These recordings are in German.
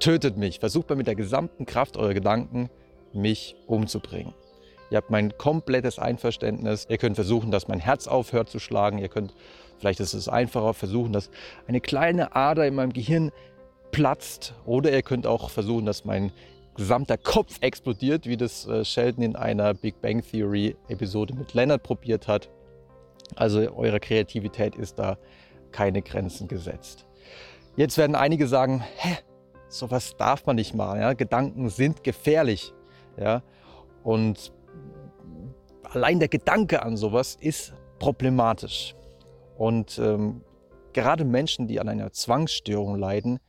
tötet mich. Versucht mal mit der gesamten Kraft eurer Gedanken, mich umzubringen. Ihr habt mein komplettes Einverständnis. Ihr könnt versuchen, dass mein Herz aufhört zu schlagen. Ihr könnt, vielleicht ist es einfacher, versuchen, dass eine kleine Ader in meinem Gehirn platzt. Oder ihr könnt auch versuchen, dass mein gesamter Kopf explodiert, wie das äh, Sheldon in einer Big Bang Theory Episode mit Leonard probiert hat. Also eurer Kreativität ist da keine Grenzen gesetzt. Jetzt werden einige sagen, hä, sowas darf man nicht machen. Ja? Gedanken sind gefährlich. Ja? Und allein der Gedanke an sowas ist problematisch. Und ähm, gerade Menschen, die an einer Zwangsstörung leiden,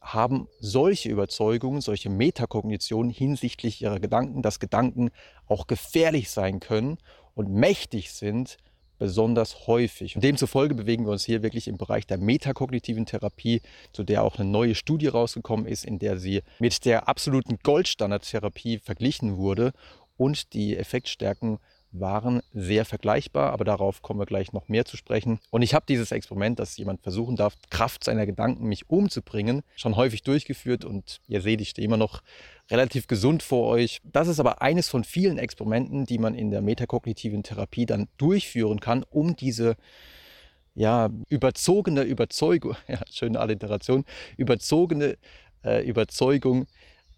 haben solche Überzeugungen, solche Metakognitionen hinsichtlich ihrer Gedanken, dass Gedanken auch gefährlich sein können und mächtig sind, besonders häufig. Und demzufolge bewegen wir uns hier wirklich im Bereich der metakognitiven Therapie, zu der auch eine neue Studie rausgekommen ist, in der sie mit der absoluten Goldstandardtherapie verglichen wurde und die Effektstärken waren sehr vergleichbar, aber darauf kommen wir gleich noch mehr zu sprechen. Und ich habe dieses Experiment, dass jemand versuchen darf, Kraft seiner Gedanken mich umzubringen, schon häufig durchgeführt und ihr seht, ich stehe immer noch relativ gesund vor euch. Das ist aber eines von vielen Experimenten, die man in der metakognitiven Therapie dann durchführen kann, um diese ja, überzogene Überzeugung, ja, schöne Alliteration, überzogene äh, Überzeugung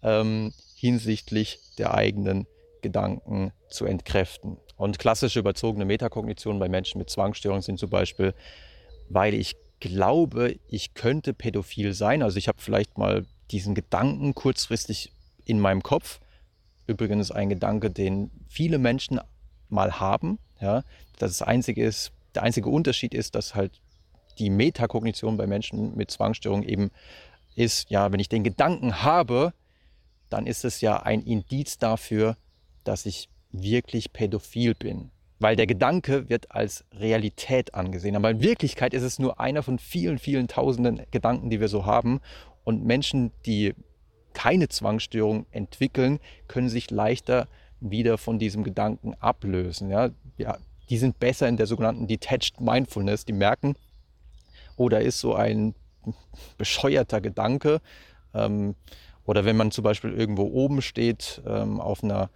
ähm, hinsichtlich der eigenen Gedanken zu entkräften. Und klassische überzogene Metakognitionen bei Menschen mit Zwangsstörungen sind zum Beispiel, weil ich glaube, ich könnte pädophil sein. Also ich habe vielleicht mal diesen Gedanken kurzfristig in meinem Kopf. Übrigens ein Gedanke, den viele Menschen mal haben. Ja, das einzige ist, der einzige Unterschied ist, dass halt die Metakognition bei Menschen mit Zwangsstörungen eben ist, ja, wenn ich den Gedanken habe, dann ist es ja ein Indiz dafür, dass ich wirklich pädophil bin. Weil der Gedanke wird als Realität angesehen. Aber in Wirklichkeit ist es nur einer von vielen, vielen tausenden Gedanken, die wir so haben. Und Menschen, die keine Zwangsstörung entwickeln, können sich leichter wieder von diesem Gedanken ablösen. Ja, ja, die sind besser in der sogenannten Detached Mindfulness. Die merken, oh, da ist so ein bescheuerter Gedanke. Ähm, oder wenn man zum Beispiel irgendwo oben steht ähm, auf einer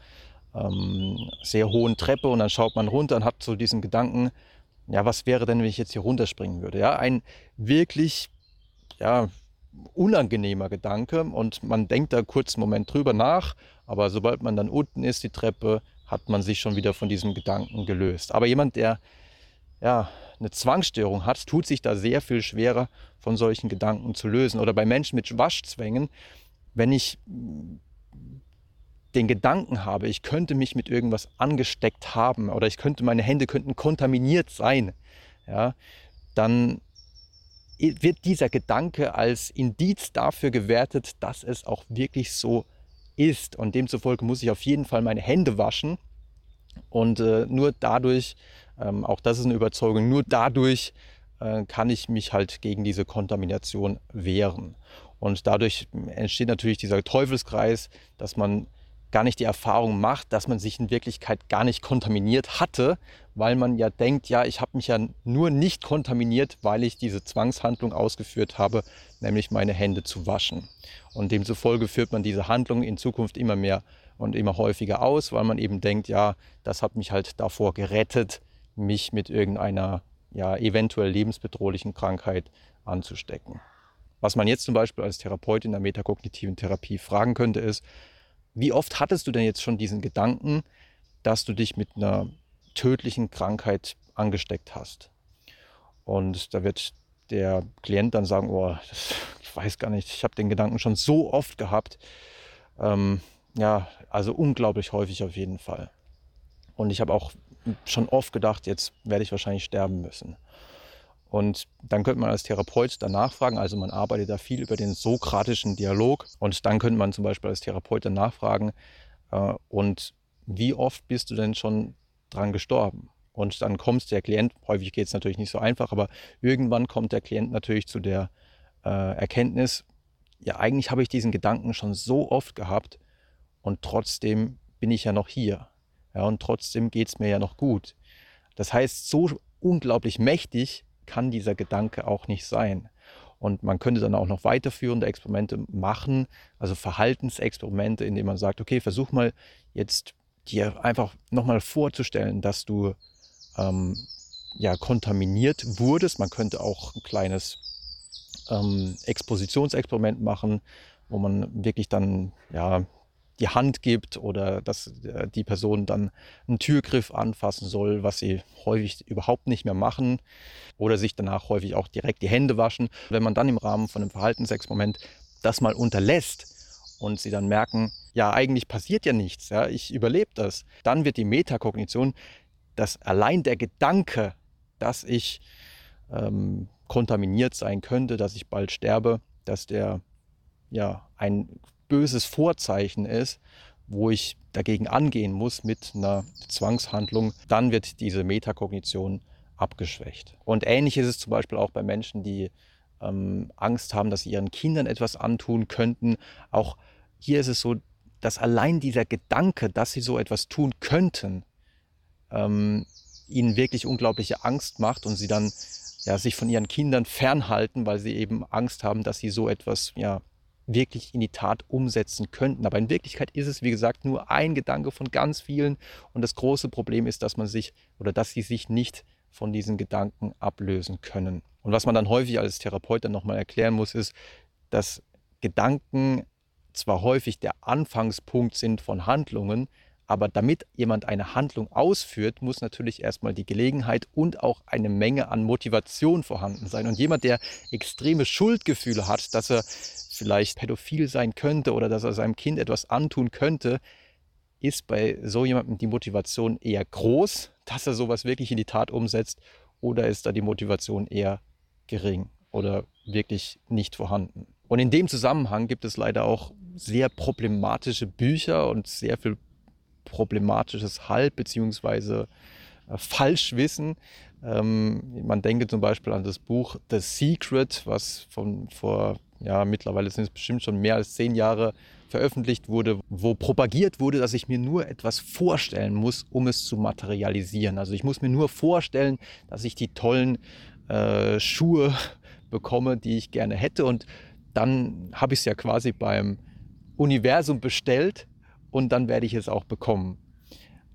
ähm, sehr hohen Treppe und dann schaut man runter und hat so diesen Gedanken, ja, was wäre denn, wenn ich jetzt hier runterspringen würde? Ja, ein wirklich, ja, unangenehmer Gedanke und man denkt da kurz einen Moment drüber nach, aber sobald man dann unten ist, die Treppe, hat man sich schon wieder von diesem Gedanken gelöst. Aber jemand, der ja, eine Zwangsstörung hat, tut sich da sehr viel schwerer, von solchen Gedanken zu lösen. Oder bei Menschen mit Waschzwängen, wenn ich den Gedanken habe, ich könnte mich mit irgendwas angesteckt haben oder ich könnte, meine Hände könnten kontaminiert sein, ja, dann wird dieser Gedanke als Indiz dafür gewertet, dass es auch wirklich so ist. Und demzufolge muss ich auf jeden Fall meine Hände waschen. Und äh, nur dadurch, ähm, auch das ist eine Überzeugung, nur dadurch äh, kann ich mich halt gegen diese Kontamination wehren. Und dadurch entsteht natürlich dieser Teufelskreis, dass man gar nicht die Erfahrung macht, dass man sich in Wirklichkeit gar nicht kontaminiert hatte, weil man ja denkt, ja, ich habe mich ja nur nicht kontaminiert, weil ich diese Zwangshandlung ausgeführt habe, nämlich meine Hände zu waschen. Und demzufolge führt man diese Handlung in Zukunft immer mehr und immer häufiger aus, weil man eben denkt, ja, das hat mich halt davor gerettet, mich mit irgendeiner ja, eventuell lebensbedrohlichen Krankheit anzustecken. Was man jetzt zum Beispiel als Therapeut in der metakognitiven Therapie fragen könnte, ist, wie oft hattest du denn jetzt schon diesen Gedanken, dass du dich mit einer tödlichen Krankheit angesteckt hast? Und da wird der Klient dann sagen, oh, das, ich weiß gar nicht, ich habe den Gedanken schon so oft gehabt. Ähm, ja, also unglaublich häufig auf jeden Fall. Und ich habe auch schon oft gedacht, jetzt werde ich wahrscheinlich sterben müssen. Und dann könnte man als Therapeut danach fragen, also man arbeitet da viel über den sokratischen Dialog und dann könnte man zum Beispiel als Therapeut danach fragen, äh, und wie oft bist du denn schon dran gestorben? Und dann kommt der Klient, häufig geht es natürlich nicht so einfach, aber irgendwann kommt der Klient natürlich zu der äh, Erkenntnis, ja eigentlich habe ich diesen Gedanken schon so oft gehabt und trotzdem bin ich ja noch hier. Ja, und trotzdem geht es mir ja noch gut. Das heißt, so unglaublich mächtig kann dieser Gedanke auch nicht sein. Und man könnte dann auch noch weiterführende Experimente machen, also Verhaltensexperimente, indem man sagt, okay, versuch mal jetzt dir einfach nochmal vorzustellen, dass du ähm, ja, kontaminiert wurdest. Man könnte auch ein kleines ähm, Expositionsexperiment machen, wo man wirklich dann ja, die Hand gibt oder dass äh, die Person dann einen Türgriff anfassen soll, was sie häufig überhaupt nicht mehr machen oder sich danach häufig auch direkt die Hände waschen. Wenn man dann im Rahmen von einem Verhaltensexperiment das mal unterlässt und sie dann merken, ja, eigentlich passiert ja nichts, ja, ich überlebe das, dann wird die Metakognition, dass allein der Gedanke, dass ich ähm, kontaminiert sein könnte, dass ich bald sterbe, dass der ja ein böses Vorzeichen ist, wo ich dagegen angehen muss mit einer Zwangshandlung, dann wird diese Metakognition abgeschwächt. Und ähnlich ist es zum Beispiel auch bei Menschen, die ähm, Angst haben, dass sie ihren Kindern etwas antun könnten. Auch hier ist es so, dass allein dieser Gedanke, dass sie so etwas tun könnten, ähm, ihnen wirklich unglaubliche Angst macht und sie dann ja, sich von ihren Kindern fernhalten, weil sie eben Angst haben, dass sie so etwas ja, wirklich in die Tat umsetzen könnten. Aber in Wirklichkeit ist es, wie gesagt, nur ein Gedanke von ganz vielen. Und das große Problem ist, dass man sich oder dass sie sich nicht von diesen Gedanken ablösen können. Und was man dann häufig als Therapeut dann nochmal erklären muss, ist, dass Gedanken zwar häufig der Anfangspunkt sind von Handlungen, aber damit jemand eine Handlung ausführt, muss natürlich erstmal die Gelegenheit und auch eine Menge an Motivation vorhanden sein. Und jemand, der extreme Schuldgefühle hat, dass er vielleicht pädophil sein könnte oder dass er seinem Kind etwas antun könnte, ist bei so jemandem die Motivation eher groß, dass er sowas wirklich in die Tat umsetzt, oder ist da die Motivation eher gering oder wirklich nicht vorhanden. Und in dem Zusammenhang gibt es leider auch sehr problematische Bücher und sehr viel problematisches Halb- bzw. Äh, Falschwissen. Ähm, man denke zum Beispiel an das Buch The Secret, was von vor ja, mittlerweile sind es bestimmt schon mehr als zehn Jahre veröffentlicht wurde, wo propagiert wurde, dass ich mir nur etwas vorstellen muss, um es zu materialisieren. Also ich muss mir nur vorstellen, dass ich die tollen äh, Schuhe bekomme, die ich gerne hätte. Und dann habe ich es ja quasi beim Universum bestellt und dann werde ich es auch bekommen.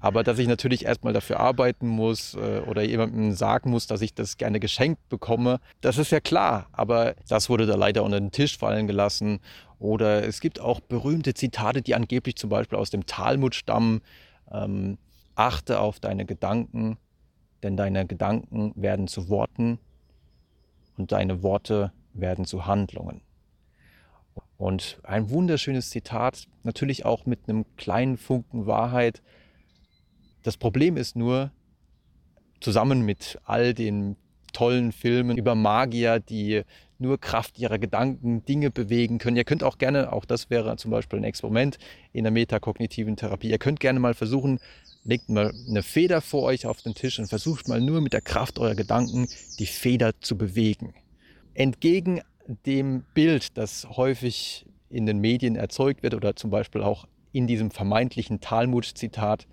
Aber dass ich natürlich erstmal dafür arbeiten muss äh, oder jemandem sagen muss, dass ich das gerne geschenkt bekomme, das ist ja klar. Aber das wurde da leider unter den Tisch fallen gelassen. Oder es gibt auch berühmte Zitate, die angeblich zum Beispiel aus dem Talmud stammen. Ähm, achte auf deine Gedanken, denn deine Gedanken werden zu Worten und deine Worte werden zu Handlungen. Und ein wunderschönes Zitat, natürlich auch mit einem kleinen Funken Wahrheit, das Problem ist nur, zusammen mit all den tollen Filmen über Magier, die nur Kraft ihrer Gedanken Dinge bewegen können. Ihr könnt auch gerne, auch das wäre zum Beispiel ein Experiment in der metakognitiven Therapie, ihr könnt gerne mal versuchen, legt mal eine Feder vor euch auf den Tisch und versucht mal nur mit der Kraft eurer Gedanken die Feder zu bewegen. Entgegen dem Bild, das häufig in den Medien erzeugt wird oder zum Beispiel auch in diesem vermeintlichen Talmud-Zitat,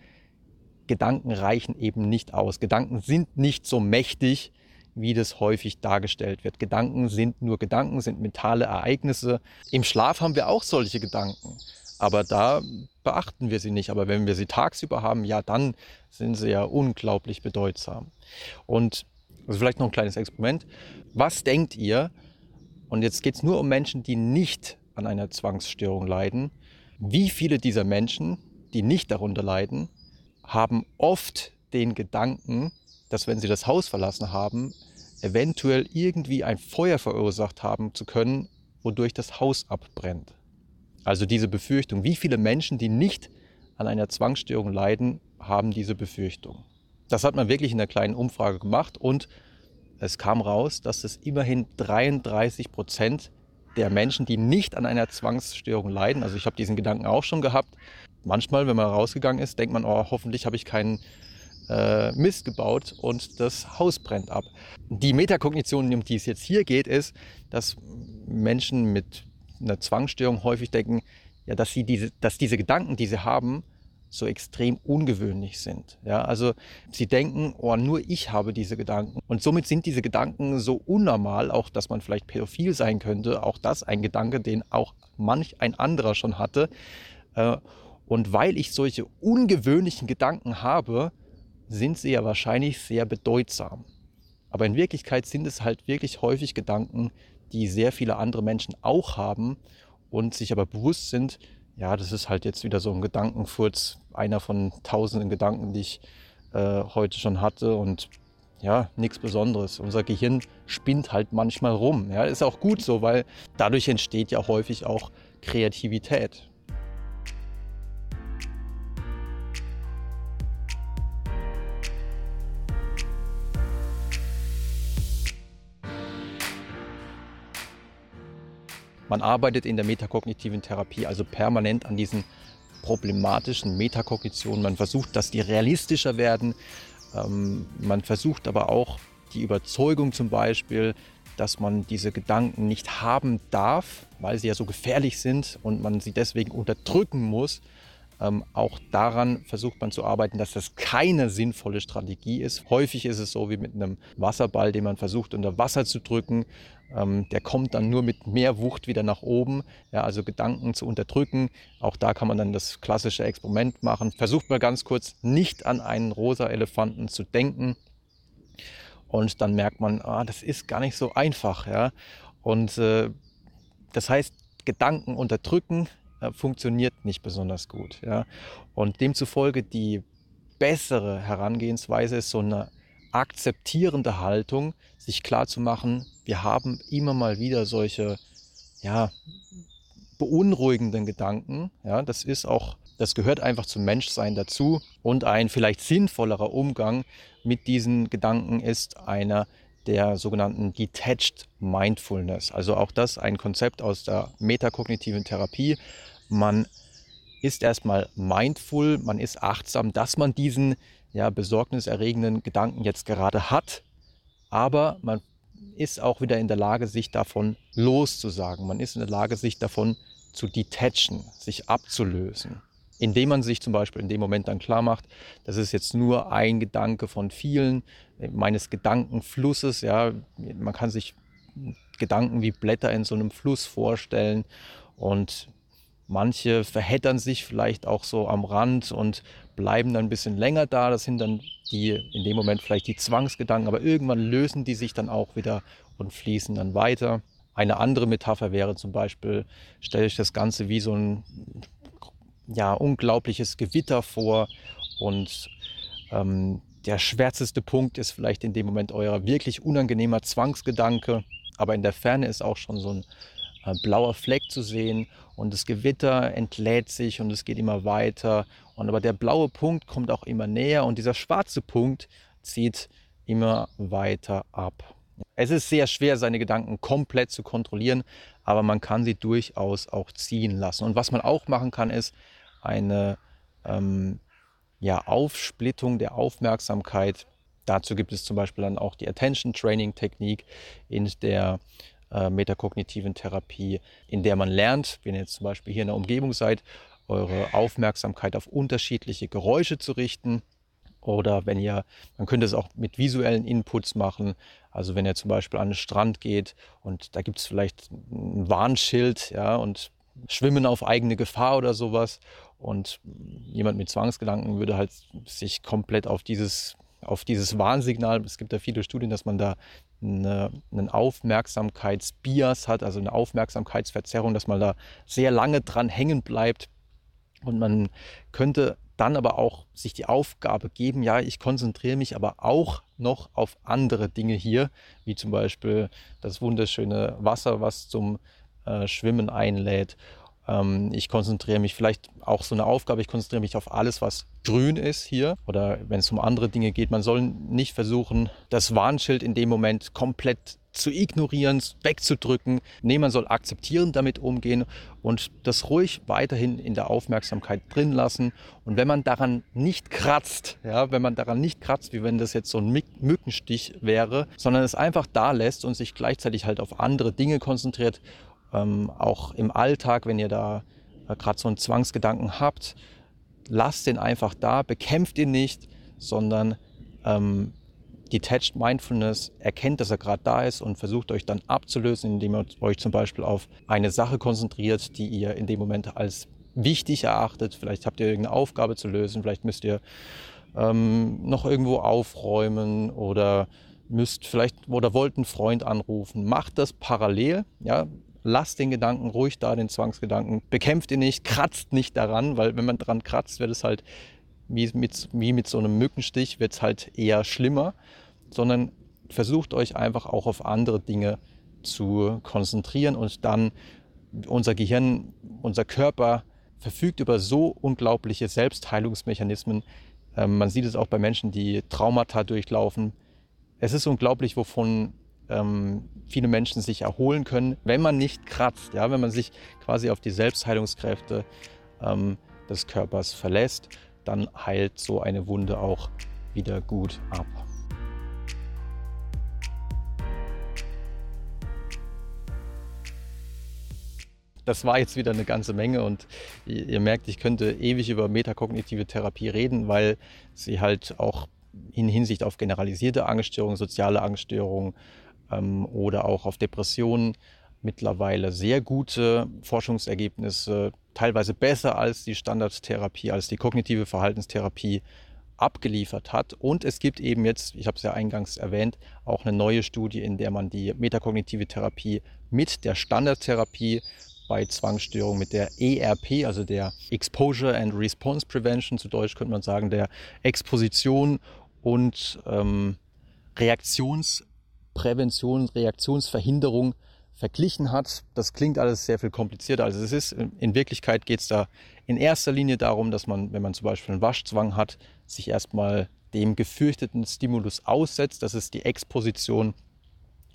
Gedanken reichen eben nicht aus. Gedanken sind nicht so mächtig, wie das häufig dargestellt wird. Gedanken sind nur Gedanken, sind mentale Ereignisse. Im Schlaf haben wir auch solche Gedanken, aber da beachten wir sie nicht. Aber wenn wir sie tagsüber haben, ja, dann sind sie ja unglaublich bedeutsam. Und also vielleicht noch ein kleines Experiment. Was denkt ihr? Und jetzt geht es nur um Menschen, die nicht an einer Zwangsstörung leiden. Wie viele dieser Menschen, die nicht darunter leiden, haben oft den Gedanken, dass wenn sie das Haus verlassen haben, eventuell irgendwie ein Feuer verursacht haben zu können, wodurch das Haus abbrennt. Also diese Befürchtung. Wie viele Menschen, die nicht an einer Zwangsstörung leiden, haben diese Befürchtung? Das hat man wirklich in einer kleinen Umfrage gemacht und es kam raus, dass es immerhin 33 Prozent der Menschen, die nicht an einer Zwangsstörung leiden, also ich habe diesen Gedanken auch schon gehabt, manchmal, wenn man rausgegangen ist, denkt man, oh, hoffentlich habe ich keinen äh, Mist gebaut und das Haus brennt ab. Die Metakognition, um die es jetzt hier geht, ist, dass Menschen mit einer Zwangsstörung häufig denken, ja, dass, sie diese, dass diese Gedanken, die sie haben, so extrem ungewöhnlich sind. Ja, also sie denken, oh, nur ich habe diese Gedanken. Und somit sind diese Gedanken so unnormal, auch dass man vielleicht pädophil sein könnte. Auch das ein Gedanke, den auch manch ein anderer schon hatte. Äh, und weil ich solche ungewöhnlichen Gedanken habe, sind sie ja wahrscheinlich sehr bedeutsam. Aber in Wirklichkeit sind es halt wirklich häufig Gedanken, die sehr viele andere Menschen auch haben und sich aber bewusst sind, ja, das ist halt jetzt wieder so ein Gedankenfurz, einer von tausenden Gedanken, die ich äh, heute schon hatte und ja, nichts Besonderes. Unser Gehirn spinnt halt manchmal rum. Ja, ist auch gut so, weil dadurch entsteht ja häufig auch Kreativität. Man arbeitet in der metakognitiven Therapie also permanent an diesen problematischen Metakognitionen. Man versucht, dass die realistischer werden. Ähm, man versucht aber auch die Überzeugung zum Beispiel, dass man diese Gedanken nicht haben darf, weil sie ja so gefährlich sind und man sie deswegen unterdrücken muss. Ähm, auch daran versucht man zu arbeiten, dass das keine sinnvolle Strategie ist. Häufig ist es so wie mit einem Wasserball, den man versucht unter Wasser zu drücken. Ähm, der kommt dann nur mit mehr Wucht wieder nach oben. Ja, also Gedanken zu unterdrücken. Auch da kann man dann das klassische Experiment machen. Versucht mal ganz kurz nicht an einen rosa Elefanten zu denken. Und dann merkt man, ah, das ist gar nicht so einfach. Ja? Und äh, das heißt, Gedanken unterdrücken äh, funktioniert nicht besonders gut. Ja? Und demzufolge die bessere Herangehensweise ist so eine akzeptierende Haltung, sich klar zu machen, wir haben immer mal wieder solche ja, beunruhigenden Gedanken. Ja, das ist auch, das gehört einfach zum Menschsein dazu. Und ein vielleicht sinnvollerer Umgang mit diesen Gedanken ist einer der sogenannten Detached Mindfulness. Also auch das ein Konzept aus der metakognitiven Therapie. Man ist erstmal mindful, man ist achtsam, dass man diesen ja, besorgniserregenden Gedanken jetzt gerade hat, aber man ist auch wieder in der Lage, sich davon loszusagen. Man ist in der Lage, sich davon zu detachen, sich abzulösen. Indem man sich zum Beispiel in dem Moment dann klar macht, das ist jetzt nur ein Gedanke von vielen, meines Gedankenflusses. Ja, man kann sich Gedanken wie Blätter in so einem Fluss vorstellen und manche verheddern sich vielleicht auch so am Rand und bleiben dann ein bisschen länger da. Das sind dann die in dem Moment vielleicht die Zwangsgedanken, aber irgendwann lösen die sich dann auch wieder und fließen dann weiter. Eine andere Metapher wäre zum Beispiel, stelle ich das Ganze wie so ein ja, unglaubliches Gewitter vor und ähm, der schwärzeste Punkt ist vielleicht in dem Moment euer wirklich unangenehmer Zwangsgedanke, aber in der Ferne ist auch schon so ein blauer Fleck zu sehen und das Gewitter entlädt sich und es geht immer weiter. Und aber der blaue Punkt kommt auch immer näher und dieser schwarze Punkt zieht immer weiter ab. Es ist sehr schwer, seine Gedanken komplett zu kontrollieren, aber man kann sie durchaus auch ziehen lassen. Und was man auch machen kann, ist eine ähm, ja, Aufsplittung der Aufmerksamkeit. Dazu gibt es zum Beispiel dann auch die Attention Training Technik, in der äh, metakognitiven Therapie, in der man lernt, wenn ihr jetzt zum Beispiel hier in der Umgebung seid, eure Aufmerksamkeit auf unterschiedliche Geräusche zu richten. Oder wenn ihr, man könnte es auch mit visuellen Inputs machen. Also wenn ihr zum Beispiel an den Strand geht und da gibt es vielleicht ein Warnschild, ja, und Schwimmen auf eigene Gefahr oder sowas. Und jemand mit Zwangsgedanken würde halt sich komplett auf dieses, auf dieses Warnsignal, es gibt ja viele Studien, dass man da eine, einen Aufmerksamkeitsbias hat, also eine Aufmerksamkeitsverzerrung, dass man da sehr lange dran hängen bleibt. Und man könnte dann aber auch sich die Aufgabe geben, ja, ich konzentriere mich aber auch noch auf andere Dinge hier, wie zum Beispiel das wunderschöne Wasser, was zum äh, Schwimmen einlädt ähm, ich konzentriere mich vielleicht auch so eine Aufgabe, ich konzentriere mich auf alles, was grün ist hier. Oder wenn es um andere Dinge geht, man soll nicht versuchen, das Warnschild in dem Moment komplett zu ignorieren, wegzudrücken. Nee, man soll akzeptieren, damit umgehen und das ruhig weiterhin in der Aufmerksamkeit drin lassen. Und wenn man daran nicht kratzt, ja, wenn man daran nicht kratzt, wie wenn das jetzt so ein Mückenstich wäre, sondern es einfach da lässt und sich gleichzeitig halt auf andere Dinge konzentriert ähm, auch im Alltag, wenn ihr da äh, gerade so einen Zwangsgedanken habt, lasst den einfach da, bekämpft ihn nicht, sondern ähm, Detached Mindfulness erkennt, dass er gerade da ist und versucht euch dann abzulösen, indem ihr euch zum Beispiel auf eine Sache konzentriert, die ihr in dem Moment als wichtig erachtet. Vielleicht habt ihr irgendeine Aufgabe zu lösen, vielleicht müsst ihr ähm, noch irgendwo aufräumen oder müsst vielleicht oder wollt einen Freund anrufen. Macht das parallel, ja. Lasst den Gedanken ruhig da, den Zwangsgedanken. Bekämpft ihn nicht, kratzt nicht daran, weil wenn man daran kratzt, wird es halt wie mit, wie mit so einem Mückenstich, wird es halt eher schlimmer, sondern versucht euch einfach auch auf andere Dinge zu konzentrieren und dann unser Gehirn, unser Körper verfügt über so unglaubliche Selbstheilungsmechanismen. Ähm, man sieht es auch bei Menschen, die Traumata durchlaufen. Es ist unglaublich, wovon ähm, viele Menschen sich erholen können, wenn man nicht kratzt, ja, wenn man sich quasi auf die Selbstheilungskräfte ähm, des Körpers verlässt, dann heilt so eine Wunde auch wieder gut ab. das war jetzt wieder eine ganze Menge und ihr merkt, ich könnte ewig über metakognitive Therapie reden, weil sie halt auch in Hinsicht auf generalisierte Angststörungen, soziale Angststörungen ähm, oder auch auf Depressionen mittlerweile sehr gute Forschungsergebnisse, teilweise besser als die Standardtherapie, als die kognitive Verhaltenstherapie abgeliefert hat. Und es gibt eben jetzt, ich habe es ja eingangs erwähnt, auch eine neue Studie, in der man die metakognitive Therapie mit der Standardtherapie bei Zwangsstörungen mit der ERP, also der Exposure and Response Prevention, zu Deutsch könnte man sagen, der Exposition und ähm, Reaktionsprävention, Reaktionsverhinderung verglichen hat. Das klingt alles sehr viel komplizierter, als es ist. In Wirklichkeit geht es da in erster Linie darum, dass man, wenn man zum Beispiel einen Waschzwang hat, sich erstmal dem gefürchteten Stimulus aussetzt. Das ist die Exposition.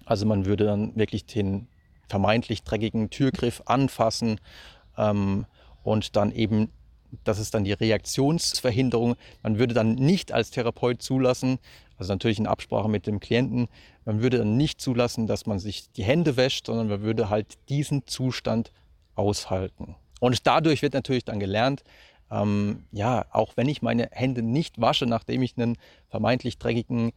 Also man würde dann wirklich den vermeintlich dreckigen Türgriff anfassen ähm, und dann eben, das ist dann die Reaktionsverhinderung. Man würde dann nicht als Therapeut zulassen, also natürlich in Absprache mit dem Klienten, man würde dann nicht zulassen, dass man sich die Hände wäscht, sondern man würde halt diesen Zustand aushalten. Und dadurch wird natürlich dann gelernt, ähm, ja, auch wenn ich meine Hände nicht wasche, nachdem ich einen vermeintlich dreckigen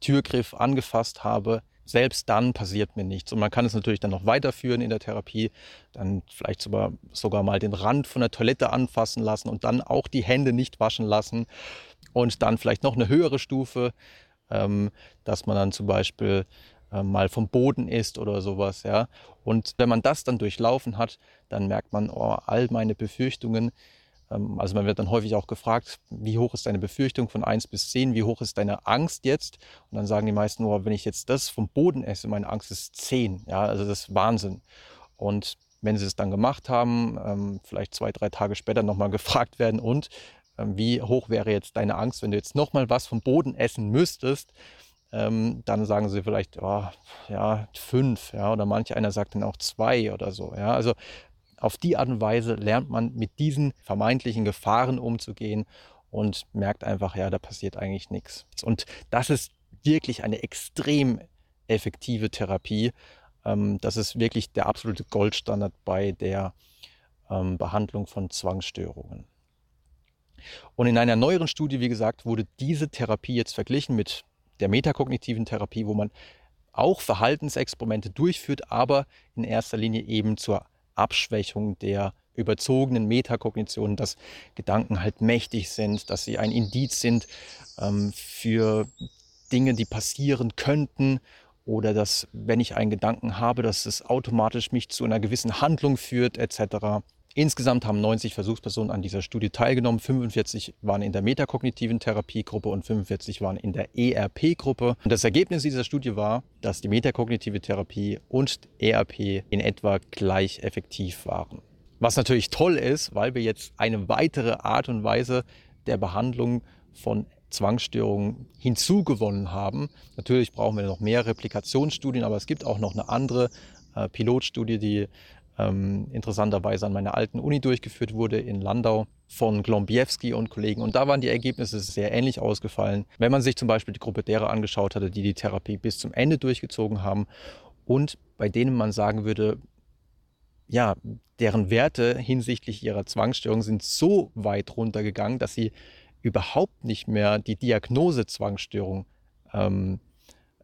Türgriff angefasst habe, selbst dann passiert mir nichts. Und man kann es natürlich dann noch weiterführen in der Therapie, dann vielleicht sogar, sogar mal den Rand von der Toilette anfassen lassen und dann auch die Hände nicht waschen lassen. Und dann vielleicht noch eine höhere Stufe, ähm, dass man dann zum Beispiel äh, mal vom Boden isst oder sowas. Ja? Und wenn man das dann durchlaufen hat, dann merkt man, oh, all meine Befürchtungen, also man wird dann häufig auch gefragt, wie hoch ist deine Befürchtung von 1 bis 10, wie hoch ist deine Angst jetzt? Und dann sagen die meisten nur, wenn ich jetzt das vom Boden esse, meine Angst ist 10. Ja, also das ist Wahnsinn. Und wenn sie es dann gemacht haben, ähm, vielleicht zwei, drei Tage später nochmal gefragt werden, und ähm, wie hoch wäre jetzt deine Angst, wenn du jetzt nochmal was vom Boden essen müsstest? dann sagen sie vielleicht, oh, ja, fünf, ja, oder manch einer sagt dann auch zwei oder so. Ja, also auf die Art und Weise lernt man mit diesen vermeintlichen Gefahren umzugehen und merkt einfach, ja, da passiert eigentlich nichts. Und das ist wirklich eine extrem effektive Therapie. Ähm, das ist wirklich der absolute Goldstandard bei der ähm, Behandlung von Zwangsstörungen. Und in einer neueren Studie, wie gesagt, wurde diese Therapie jetzt verglichen mit der metakognitiven Therapie, wo man auch Verhaltensexperimente durchführt, aber in erster Linie eben zur Abschwächung der überzogenen Metakognition, dass Gedanken halt mächtig sind, dass sie ein Indiz sind ähm, für Dinge, die passieren könnten oder dass, wenn ich einen Gedanken habe, dass es automatisch mich zu einer gewissen Handlung führt etc. Insgesamt haben 90 Versuchspersonen an dieser Studie teilgenommen. 45 waren in der metakognitiven Therapiegruppe und 45 waren in der ERP-Gruppe. Und das Ergebnis dieser Studie war, dass die metakognitive Therapie und ERP in etwa gleich effektiv waren. Was natürlich toll ist, weil wir jetzt eine weitere Art und Weise der Behandlung von Zwangsstörungen hinzugewonnen haben. Natürlich brauchen wir noch mehr Replikationsstudien, aber es gibt auch noch eine andere äh, Pilotstudie, die ähm, interessanterweise an meiner alten Uni durchgeführt wurde in Landau von Glombiewski und Kollegen. Und da waren die Ergebnisse sehr ähnlich ausgefallen. Wenn man sich zum Beispiel die Gruppe derer angeschaut hatte, die die Therapie bis zum Ende durchgezogen haben und bei denen man sagen würde, ja, deren Werte hinsichtlich ihrer Zwangsstörung sind so weit runtergegangen, dass sie überhaupt nicht mehr die Diagnose Zwangsstörung ähm,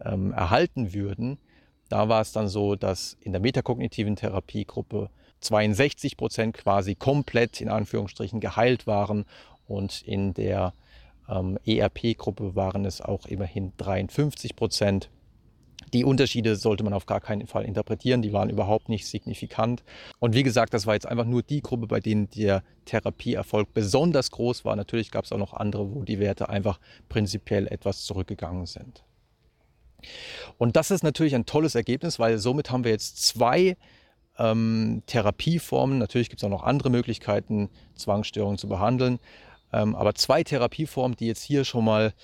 ähm, erhalten würden. Da war es dann so, dass in der metakognitiven Therapiegruppe 62 Prozent quasi komplett in Anführungsstrichen geheilt waren und in der ähm, ERP-Gruppe waren es auch immerhin 53 Prozent. Die Unterschiede sollte man auf gar keinen Fall interpretieren, die waren überhaupt nicht signifikant. Und wie gesagt, das war jetzt einfach nur die Gruppe, bei denen der Therapieerfolg besonders groß war. Natürlich gab es auch noch andere, wo die Werte einfach prinzipiell etwas zurückgegangen sind. Und das ist natürlich ein tolles Ergebnis, weil somit haben wir jetzt zwei ähm, Therapieformen. Natürlich gibt es auch noch andere Möglichkeiten, Zwangsstörungen zu behandeln. Ähm, aber zwei Therapieformen, die jetzt hier schon mal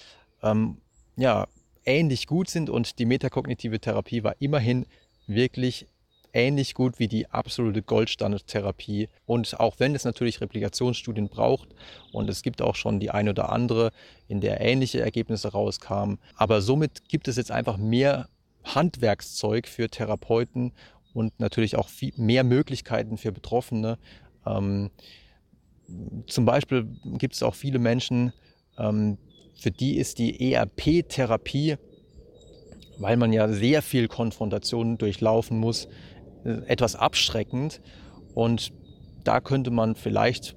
ähm, ja, ähnlich gut sind und die metakognitive Therapie war immerhin wirklich ähnlich gut wie die absolute Goldstandard-Therapie. Und auch wenn es natürlich Replikationsstudien braucht und es gibt auch schon die eine oder andere, in der ähnliche Ergebnisse rauskamen, aber somit gibt es jetzt einfach mehr Handwerkszeug für Therapeuten und natürlich auch viel mehr Möglichkeiten für Betroffene. Ähm, zum Beispiel gibt es auch viele Menschen, ähm, für die ist die ERP-Therapie, weil man ja sehr viel Konfrontation durchlaufen muss, etwas abschreckend. Und da könnte man vielleicht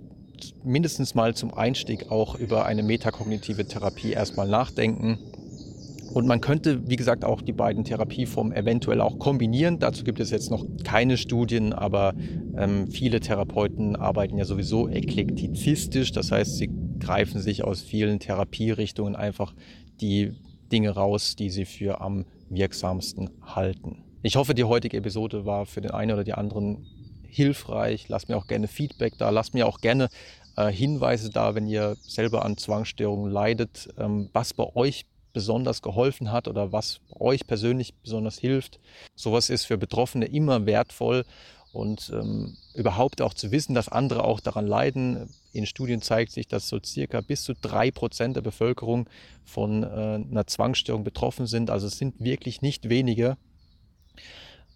mindestens mal zum Einstieg auch über eine metakognitive Therapie erstmal nachdenken. Und man könnte, wie gesagt, auch die beiden Therapieformen eventuell auch kombinieren. Dazu gibt es jetzt noch keine Studien, aber ähm, viele Therapeuten arbeiten ja sowieso eklektizistisch. Das heißt, sie greifen sich aus vielen Therapierichtungen einfach die Dinge raus, die sie für am wirksamsten halten. Ich hoffe, die heutige Episode war für den einen oder die anderen hilfreich. Lasst mir auch gerne Feedback da. Lasst mir auch gerne äh, Hinweise da, wenn ihr selber an Zwangsstörungen leidet, ähm, was bei euch besonders geholfen hat oder was euch persönlich besonders hilft. Sowas ist für Betroffene immer wertvoll und ähm, überhaupt auch zu wissen, dass andere auch daran leiden. In Studien zeigt sich, dass so circa bis zu drei Prozent der Bevölkerung von äh, einer Zwangsstörung betroffen sind. Also es sind wirklich nicht wenige.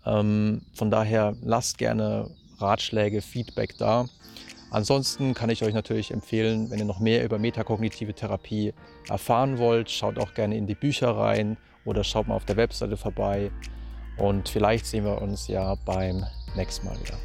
Ähm, von daher lasst gerne Ratschläge, Feedback da. Ansonsten kann ich euch natürlich empfehlen, wenn ihr noch mehr über metakognitive Therapie erfahren wollt, schaut auch gerne in die Bücher rein oder schaut mal auf der Webseite vorbei. Und vielleicht sehen wir uns ja beim nächsten Mal wieder.